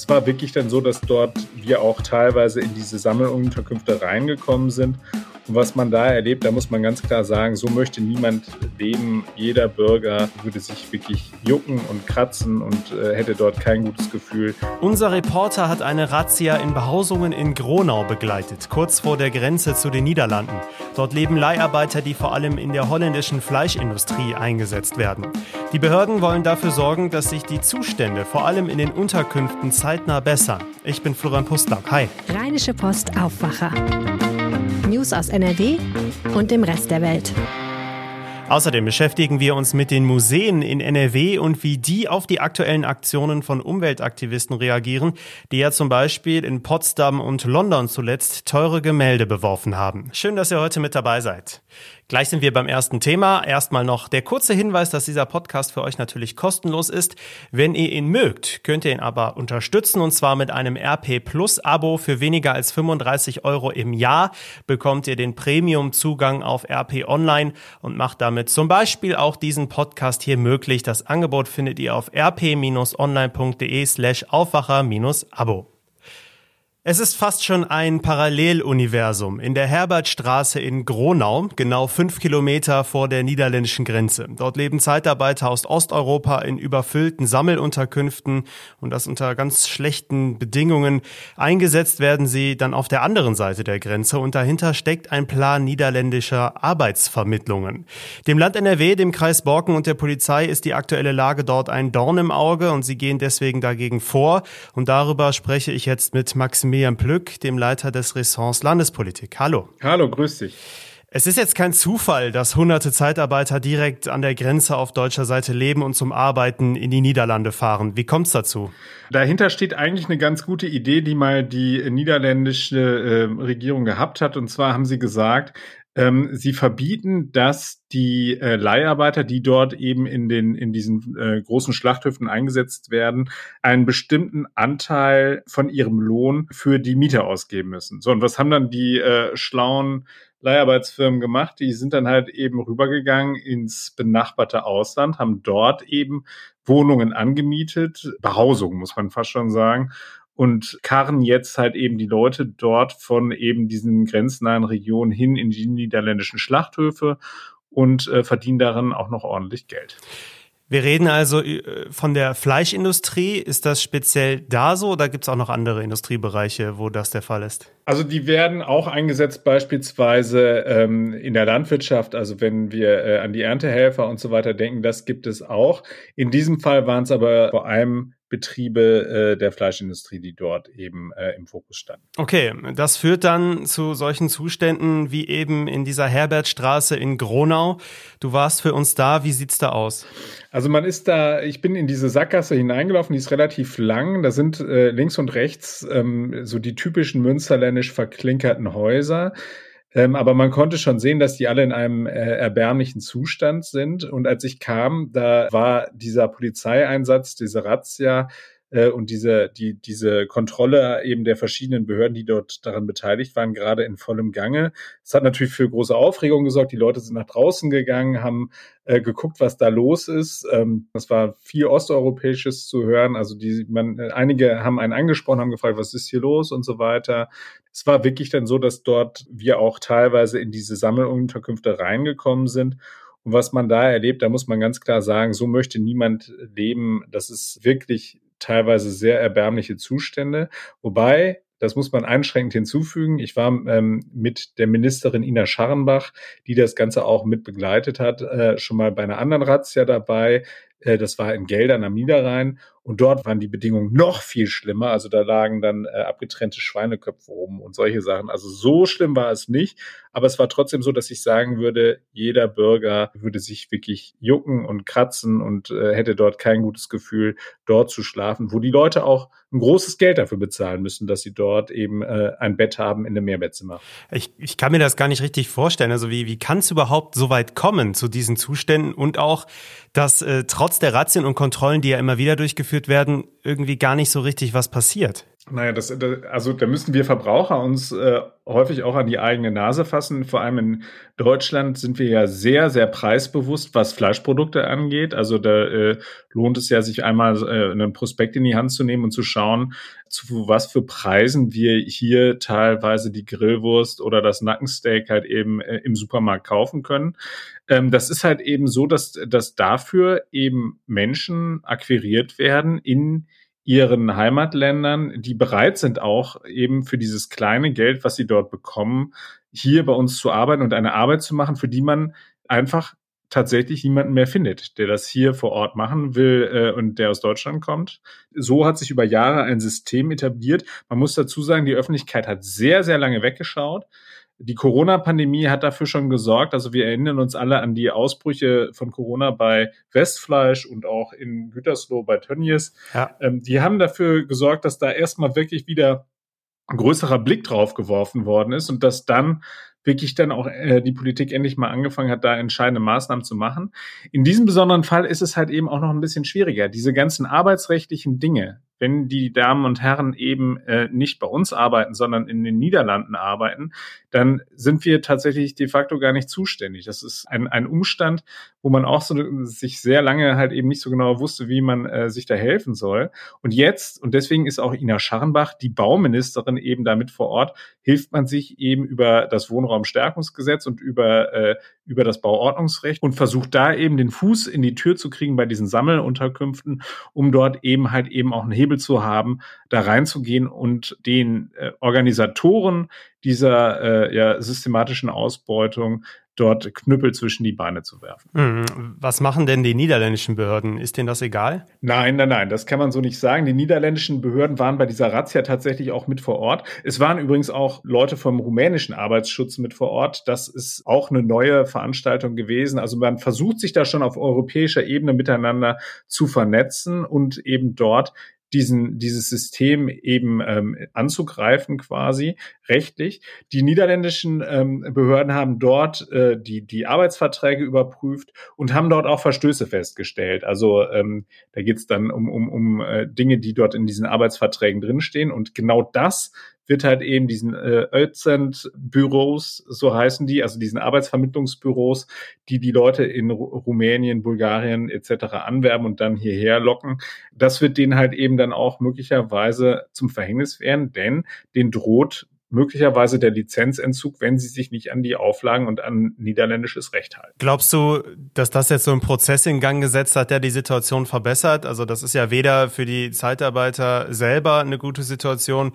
Es war wirklich dann so, dass dort wir auch teilweise in diese Sammelunterkünfte reingekommen sind und was man da erlebt, da muss man ganz klar sagen, so möchte niemand leben. Jeder Bürger würde sich wirklich jucken und kratzen und äh, hätte dort kein gutes Gefühl. Unser Reporter hat eine Razzia in Behausungen in Gronau begleitet, kurz vor der Grenze zu den Niederlanden. Dort leben Leiharbeiter, die vor allem in der holländischen Fleischindustrie eingesetzt werden. Die Behörden wollen dafür sorgen, dass sich die Zustände vor allem in den Unterkünften zeitnah bessern. Ich bin Florian Pustlauk. Hi. Rheinische Post Aufwacher. News aus NRW und dem Rest der Welt. Außerdem beschäftigen wir uns mit den Museen in NRW und wie die auf die aktuellen Aktionen von Umweltaktivisten reagieren, die ja zum Beispiel in Potsdam und London zuletzt teure Gemälde beworfen haben. Schön, dass ihr heute mit dabei seid. Gleich sind wir beim ersten Thema. Erstmal noch der kurze Hinweis, dass dieser Podcast für euch natürlich kostenlos ist. Wenn ihr ihn mögt, könnt ihr ihn aber unterstützen und zwar mit einem RP Plus Abo für weniger als 35 Euro im Jahr bekommt ihr den Premium Zugang auf RP Online und macht damit zum Beispiel auch diesen Podcast hier möglich. Das Angebot findet ihr auf rp-online.de slash Aufwacher-Abo. Es ist fast schon ein Paralleluniversum in der Herbertstraße in Gronau, genau fünf Kilometer vor der niederländischen Grenze. Dort leben Zeitarbeiter aus Osteuropa in überfüllten Sammelunterkünften und das unter ganz schlechten Bedingungen. Eingesetzt werden sie dann auf der anderen Seite der Grenze und dahinter steckt ein Plan niederländischer Arbeitsvermittlungen. Dem Land NRW, dem Kreis Borken und der Polizei ist die aktuelle Lage dort ein Dorn im Auge und sie gehen deswegen dagegen vor und darüber spreche ich jetzt mit Maximilian Maximilian Plück, dem Leiter des Ressorts Landespolitik. Hallo. Hallo, grüß dich. Es ist jetzt kein Zufall, dass hunderte Zeitarbeiter direkt an der Grenze auf deutscher Seite leben und zum Arbeiten in die Niederlande fahren. Wie kommt es dazu? Dahinter steht eigentlich eine ganz gute Idee, die mal die niederländische äh, Regierung gehabt hat. Und zwar haben sie gesagt, ähm, sie verbieten, dass die äh, Leiharbeiter, die dort eben in den in diesen äh, großen Schlachthöfen eingesetzt werden, einen bestimmten Anteil von ihrem Lohn für die Miete ausgeben müssen. So und was haben dann die äh, schlauen Leiharbeitsfirmen gemacht? Die sind dann halt eben rübergegangen ins benachbarte Ausland, haben dort eben Wohnungen angemietet, Behausung muss man fast schon sagen und karren jetzt halt eben die Leute dort von eben diesen grenznahen Regionen hin in die niederländischen Schlachthöfe und äh, verdienen daran auch noch ordentlich Geld. Wir reden also äh, von der Fleischindustrie. Ist das speziell da so oder gibt es auch noch andere Industriebereiche, wo das der Fall ist? Also die werden auch eingesetzt beispielsweise ähm, in der Landwirtschaft. Also wenn wir äh, an die Erntehelfer und so weiter denken, das gibt es auch. In diesem Fall waren es aber vor allem Betriebe äh, der Fleischindustrie, die dort eben äh, im Fokus standen. Okay, das führt dann zu solchen Zuständen wie eben in dieser Herbertstraße in Gronau. Du warst für uns da, wie sieht's da aus? Also man ist da, ich bin in diese Sackgasse hineingelaufen, die ist relativ lang. Da sind äh, links und rechts ähm, so die typischen münsterländisch verklinkerten Häuser. Ähm, aber man konnte schon sehen, dass die alle in einem äh, erbärmlichen Zustand sind. Und als ich kam, da war dieser Polizeieinsatz, diese Razzia und diese, die, diese Kontrolle eben der verschiedenen Behörden, die dort daran beteiligt waren, gerade in vollem Gange. Es hat natürlich für große Aufregung gesorgt. Die Leute sind nach draußen gegangen, haben äh, geguckt, was da los ist. Ähm, das war viel Osteuropäisches zu hören. Also die, man, einige haben einen angesprochen, haben gefragt, was ist hier los und so weiter. Es war wirklich dann so, dass dort wir auch teilweise in diese Sammelunterkünfte reingekommen sind. Und was man da erlebt, da muss man ganz klar sagen, so möchte niemand leben. Das ist wirklich teilweise sehr erbärmliche Zustände. Wobei, das muss man einschränkend hinzufügen, ich war ähm, mit der Ministerin Ina Scharrenbach, die das Ganze auch mit begleitet hat, äh, schon mal bei einer anderen Razzia dabei. Äh, das war in Geldern am Niederrhein. Und dort waren die Bedingungen noch viel schlimmer. Also da lagen dann äh, abgetrennte Schweineköpfe rum und solche Sachen. Also so schlimm war es nicht. Aber es war trotzdem so, dass ich sagen würde, jeder Bürger würde sich wirklich jucken und kratzen und äh, hätte dort kein gutes Gefühl, dort zu schlafen, wo die Leute auch ein großes Geld dafür bezahlen müssen, dass sie dort eben äh, ein Bett haben in einem Mehrbettzimmer. Ich, ich kann mir das gar nicht richtig vorstellen. Also wie, wie kann es überhaupt so weit kommen zu diesen Zuständen und auch, dass äh, trotz der Razzien und Kontrollen, die ja immer wieder durchgeführt werden, irgendwie gar nicht so richtig was passiert? Naja, das, also da müssen wir Verbraucher uns äh, häufig auch an die eigene Nase fassen. Vor allem in Deutschland sind wir ja sehr, sehr preisbewusst, was Fleischprodukte angeht. Also da äh, lohnt es ja, sich einmal äh, einen Prospekt in die Hand zu nehmen und zu schauen, zu was für Preisen wir hier teilweise die Grillwurst oder das Nackensteak halt eben äh, im Supermarkt kaufen können. Ähm, das ist halt eben so, dass, dass dafür eben Menschen akquiriert werden in ihren Heimatländern, die bereit sind auch eben für dieses kleine Geld, was sie dort bekommen, hier bei uns zu arbeiten und eine Arbeit zu machen, für die man einfach tatsächlich niemanden mehr findet, der das hier vor Ort machen will äh, und der aus Deutschland kommt. So hat sich über Jahre ein System etabliert. Man muss dazu sagen, die Öffentlichkeit hat sehr, sehr lange weggeschaut. Die Corona-Pandemie hat dafür schon gesorgt. Also wir erinnern uns alle an die Ausbrüche von Corona bei Westfleisch und auch in Gütersloh bei Tönnies. Ja. Ähm, die haben dafür gesorgt, dass da erstmal wirklich wieder ein größerer Blick drauf geworfen worden ist und dass dann wirklich dann auch äh, die Politik endlich mal angefangen hat, da entscheidende Maßnahmen zu machen. In diesem besonderen Fall ist es halt eben auch noch ein bisschen schwieriger. Diese ganzen arbeitsrechtlichen Dinge, wenn die Damen und Herren eben äh, nicht bei uns arbeiten, sondern in den Niederlanden arbeiten, dann sind wir tatsächlich de facto gar nicht zuständig. Das ist ein, ein Umstand, wo man auch so sich sehr lange halt eben nicht so genau wusste, wie man äh, sich da helfen soll. Und jetzt, und deswegen ist auch Ina Scharrenbach, die Bauministerin, eben damit vor Ort, hilft man sich eben über das Wohnraumstärkungsgesetz und über, äh, über das Bauordnungsrecht und versucht da eben den Fuß in die Tür zu kriegen bei diesen Sammelunterkünften, um dort eben halt eben auch einen Hebel zu haben, da reinzugehen und den äh, Organisatoren dieser äh, ja, systematischen Ausbeutung dort Knüppel zwischen die Beine zu werfen. Mhm. Was machen denn die niederländischen Behörden? Ist denen das egal? Nein, nein, nein, das kann man so nicht sagen. Die niederländischen Behörden waren bei dieser Razzia tatsächlich auch mit vor Ort. Es waren übrigens auch Leute vom rumänischen Arbeitsschutz mit vor Ort. Das ist auch eine neue Veranstaltung gewesen. Also man versucht sich da schon auf europäischer Ebene miteinander zu vernetzen und eben dort diesen, dieses System eben ähm, anzugreifen quasi rechtlich. Die niederländischen ähm, Behörden haben dort äh, die, die Arbeitsverträge überprüft und haben dort auch Verstöße festgestellt. Also ähm, da geht es dann um, um, um äh, Dinge, die dort in diesen Arbeitsverträgen drinstehen. Und genau das wird halt eben diesen äh, Özent-Büros, so heißen die, also diesen Arbeitsvermittlungsbüros, die die Leute in Rumänien, Bulgarien etc. anwerben und dann hierher locken. Das wird denen halt eben dann auch möglicherweise zum Verhängnis werden, denn den droht möglicherweise der Lizenzentzug, wenn sie sich nicht an die Auflagen und an niederländisches Recht halten. Glaubst du, dass das jetzt so ein Prozess in Gang gesetzt hat, der die Situation verbessert? Also das ist ja weder für die Zeitarbeiter selber eine gute Situation,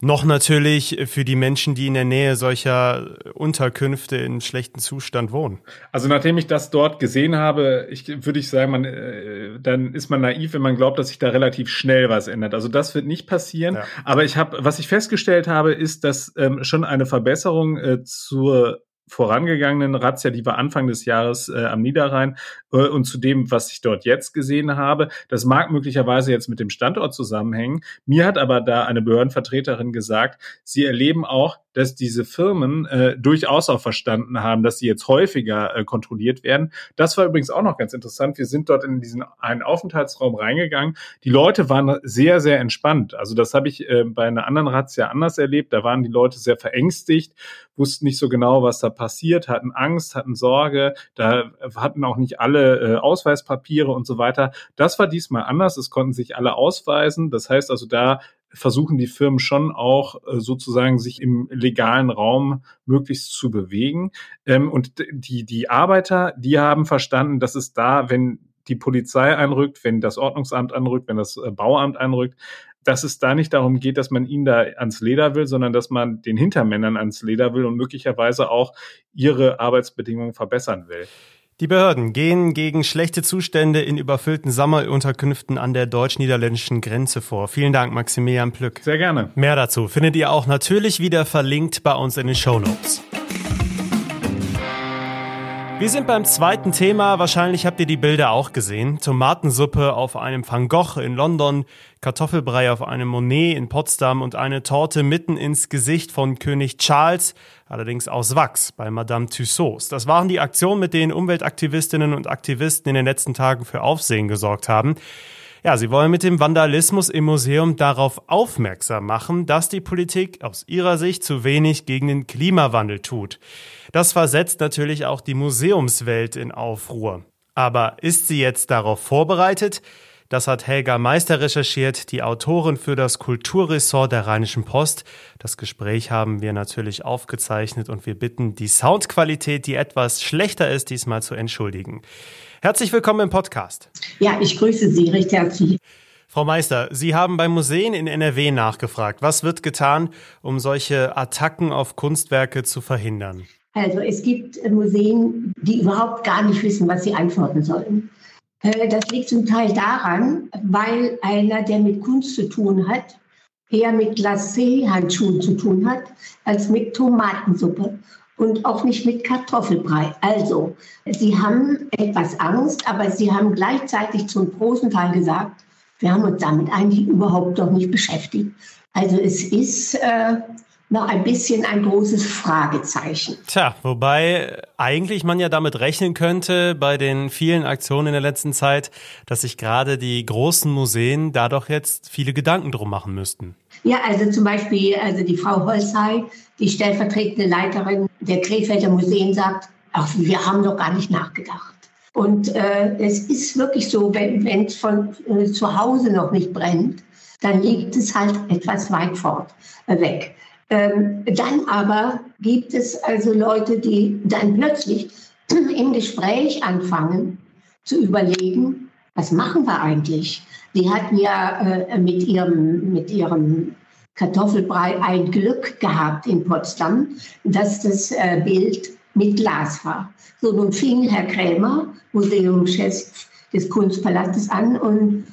noch natürlich für die Menschen, die in der Nähe solcher Unterkünfte in schlechtem Zustand wohnen. Also nachdem ich das dort gesehen habe, ich, würde ich sagen, man, äh, dann ist man naiv, wenn man glaubt, dass sich da relativ schnell was ändert. Also das wird nicht passieren. Ja. Aber ich habe, was ich festgestellt habe, ist, dass ähm, schon eine Verbesserung äh, zur vorangegangenen Razzia, die war Anfang des Jahres äh, am Niederrhein äh, und zu dem, was ich dort jetzt gesehen habe. Das mag möglicherweise jetzt mit dem Standort zusammenhängen. Mir hat aber da eine Behördenvertreterin gesagt, sie erleben auch, dass diese Firmen äh, durchaus auch verstanden haben, dass sie jetzt häufiger äh, kontrolliert werden. Das war übrigens auch noch ganz interessant. Wir sind dort in diesen einen Aufenthaltsraum reingegangen. Die Leute waren sehr, sehr entspannt. Also das habe ich äh, bei einer anderen Razzia anders erlebt. Da waren die Leute sehr verängstigt, wussten nicht so genau, was da passiert, hatten Angst, hatten Sorge. Da hatten auch nicht alle äh, Ausweispapiere und so weiter. Das war diesmal anders. Es konnten sich alle ausweisen. Das heißt also, da versuchen die Firmen schon auch äh, sozusagen sich im legalen Raum möglichst zu bewegen. Ähm, und die, die Arbeiter, die haben verstanden, dass es da, wenn die Polizei einrückt, wenn das Ordnungsamt anrückt, wenn das äh, Bauamt einrückt, dass es da nicht darum geht, dass man ihnen da ans Leder will, sondern dass man den Hintermännern ans Leder will und möglicherweise auch ihre Arbeitsbedingungen verbessern will. Die Behörden gehen gegen schlechte Zustände in überfüllten Sammelunterkünften an der deutsch-niederländischen Grenze vor. Vielen Dank, Maximilian Plück. Sehr gerne. Mehr dazu findet ihr auch natürlich wieder verlinkt bei uns in den Show Notes. Wir sind beim zweiten Thema. Wahrscheinlich habt ihr die Bilder auch gesehen. Tomatensuppe auf einem Van Gogh in London, Kartoffelbrei auf einem Monet in Potsdam und eine Torte mitten ins Gesicht von König Charles, allerdings aus Wachs bei Madame Tussauds. Das waren die Aktionen, mit denen Umweltaktivistinnen und Aktivisten in den letzten Tagen für Aufsehen gesorgt haben. Ja, sie wollen mit dem Vandalismus im Museum darauf aufmerksam machen, dass die Politik aus ihrer Sicht zu wenig gegen den Klimawandel tut. Das versetzt natürlich auch die Museumswelt in Aufruhr. Aber ist sie jetzt darauf vorbereitet? Das hat Helga Meister recherchiert, die Autorin für das Kulturressort der Rheinischen Post. Das Gespräch haben wir natürlich aufgezeichnet und wir bitten, die Soundqualität, die etwas schlechter ist, diesmal zu entschuldigen. Herzlich willkommen im Podcast. Ja, ich grüße Sie recht herzlich. Frau Meister, Sie haben bei Museen in NRW nachgefragt. Was wird getan, um solche Attacken auf Kunstwerke zu verhindern? Also es gibt Museen, die überhaupt gar nicht wissen, was sie antworten sollen. Äh, das liegt zum Teil daran, weil einer, der mit Kunst zu tun hat, eher mit Glacé-Handschuhen zu tun hat, als mit Tomatensuppe und auch nicht mit Kartoffelbrei. Also, sie haben etwas Angst, aber sie haben gleichzeitig zum großen Teil gesagt, wir haben uns damit eigentlich überhaupt noch nicht beschäftigt. Also es ist äh, noch ein bisschen ein großes Fragezeichen. Tja, wobei eigentlich man ja damit rechnen könnte bei den vielen Aktionen in der letzten Zeit, dass sich gerade die großen Museen da doch jetzt viele Gedanken drum machen müssten. Ja, also zum Beispiel, also die Frau Holzhey, die stellvertretende Leiterin der Krefelder Museen sagt, ach, wir haben doch gar nicht nachgedacht. Und äh, es ist wirklich so, wenn es von äh, zu Hause noch nicht brennt, dann liegt es halt etwas weit fort äh, weg. Ähm, dann aber gibt es also Leute, die dann plötzlich im Gespräch anfangen zu überlegen, was machen wir eigentlich? Die hatten ja äh, mit, ihrem, mit ihrem Kartoffelbrei ein Glück gehabt in Potsdam, dass das äh, Bild mit Glas war. So, nun fing Herr Krämer, Museumschef des Kunstpalastes, an und,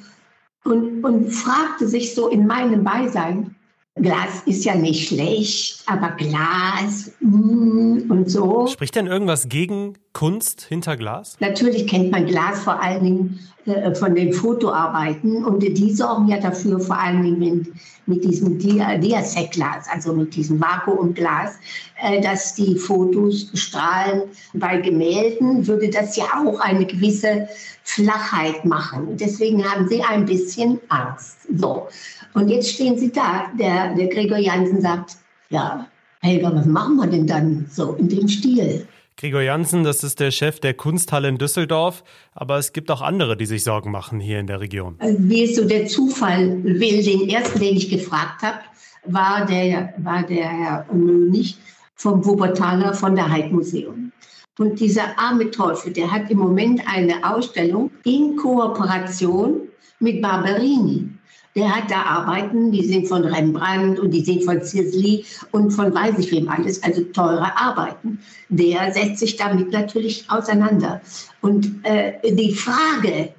und, und fragte sich so in meinem Beisein, Glas ist ja nicht schlecht, aber Glas mm, und so. Spricht denn irgendwas gegen Kunst hinter Glas? Natürlich kennt man Glas vor allen Dingen äh, von den Fotoarbeiten und die sorgen ja dafür, vor allen Dingen mit, mit diesem Diasec-Glas, also mit diesem Vakuumglas, äh, dass die Fotos strahlen. Bei Gemälden würde das ja auch eine gewisse Flachheit machen. Deswegen haben sie ein bisschen Angst. So. Und jetzt stehen sie da. Der, der Gregor Jansen sagt, ja, Helga, was machen wir denn dann so in dem Stil? Gregor Jansen, das ist der Chef der Kunsthalle in Düsseldorf, aber es gibt auch andere, die sich Sorgen machen hier in der Region. Also wie es so der Zufall will, den ersten, den ich gefragt habe, war der, war der Herr Mönig vom Wuppertaler von der Heidmuseum. Und dieser arme Teufel, der hat im Moment eine Ausstellung in Kooperation mit Barberini. Der hat da Arbeiten, die sind von Rembrandt und die sind von Sisley und von weiß ich wem alles, also teure Arbeiten. Der setzt sich damit natürlich auseinander. Und äh, die Frage,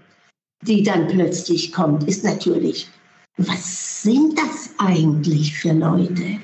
die dann plötzlich kommt, ist natürlich, was sind das eigentlich für Leute?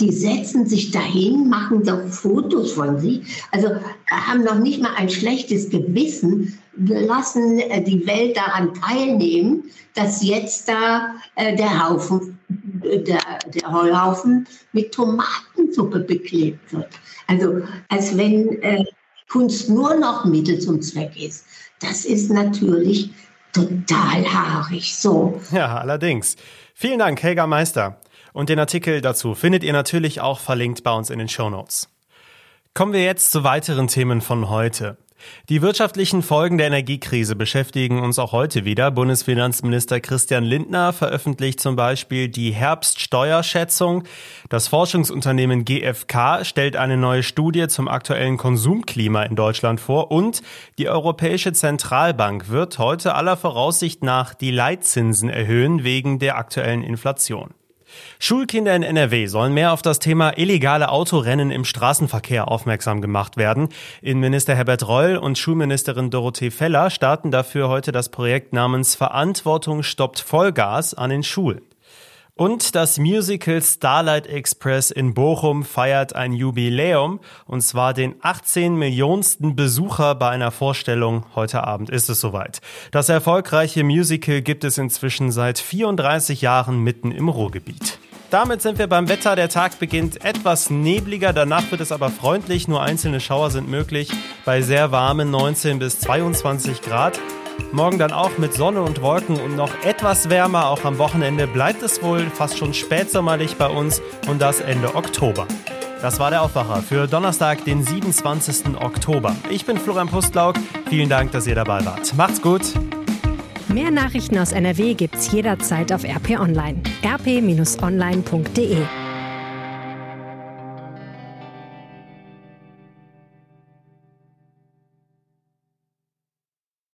Die setzen sich dahin, machen doch Fotos von sich, also haben noch nicht mal ein schlechtes Gewissen, lassen äh, die Welt daran teilnehmen, dass jetzt da äh, der Haufen, äh, der, der Heuhaufen mit Tomatensuppe beklebt wird. Also als wenn äh, Kunst nur noch Mittel zum Zweck ist. Das ist natürlich total haarig. So. Ja, allerdings. Vielen Dank, Helga Meister. Und den Artikel dazu findet ihr natürlich auch verlinkt bei uns in den Show Notes. Kommen wir jetzt zu weiteren Themen von heute. Die wirtschaftlichen Folgen der Energiekrise beschäftigen uns auch heute wieder. Bundesfinanzminister Christian Lindner veröffentlicht zum Beispiel die Herbststeuerschätzung. Das Forschungsunternehmen GfK stellt eine neue Studie zum aktuellen Konsumklima in Deutschland vor und die Europäische Zentralbank wird heute aller Voraussicht nach die Leitzinsen erhöhen wegen der aktuellen Inflation. Schulkinder in NRW sollen mehr auf das Thema illegale Autorennen im Straßenverkehr aufmerksam gemacht werden. Innenminister Herbert Reul und Schulministerin Dorothee Feller starten dafür heute das Projekt namens Verantwortung stoppt Vollgas an den Schulen. Und das Musical Starlight Express in Bochum feiert ein Jubiläum, und zwar den 18 Millionsten Besucher bei einer Vorstellung. Heute Abend ist es soweit. Das erfolgreiche Musical gibt es inzwischen seit 34 Jahren mitten im Ruhrgebiet. Damit sind wir beim Wetter. Der Tag beginnt etwas nebliger, danach wird es aber freundlich. Nur einzelne Schauer sind möglich bei sehr warmen 19 bis 22 Grad. Morgen dann auch mit Sonne und Wolken und noch etwas wärmer. Auch am Wochenende bleibt es wohl fast schon spätsommerlich bei uns und das Ende Oktober. Das war der Aufwacher für Donnerstag, den 27. Oktober. Ich bin Florian Pustlauk. Vielen Dank, dass ihr dabei wart. Macht's gut. Mehr Nachrichten aus NRW gibt's jederzeit auf RP Online. rp-online.de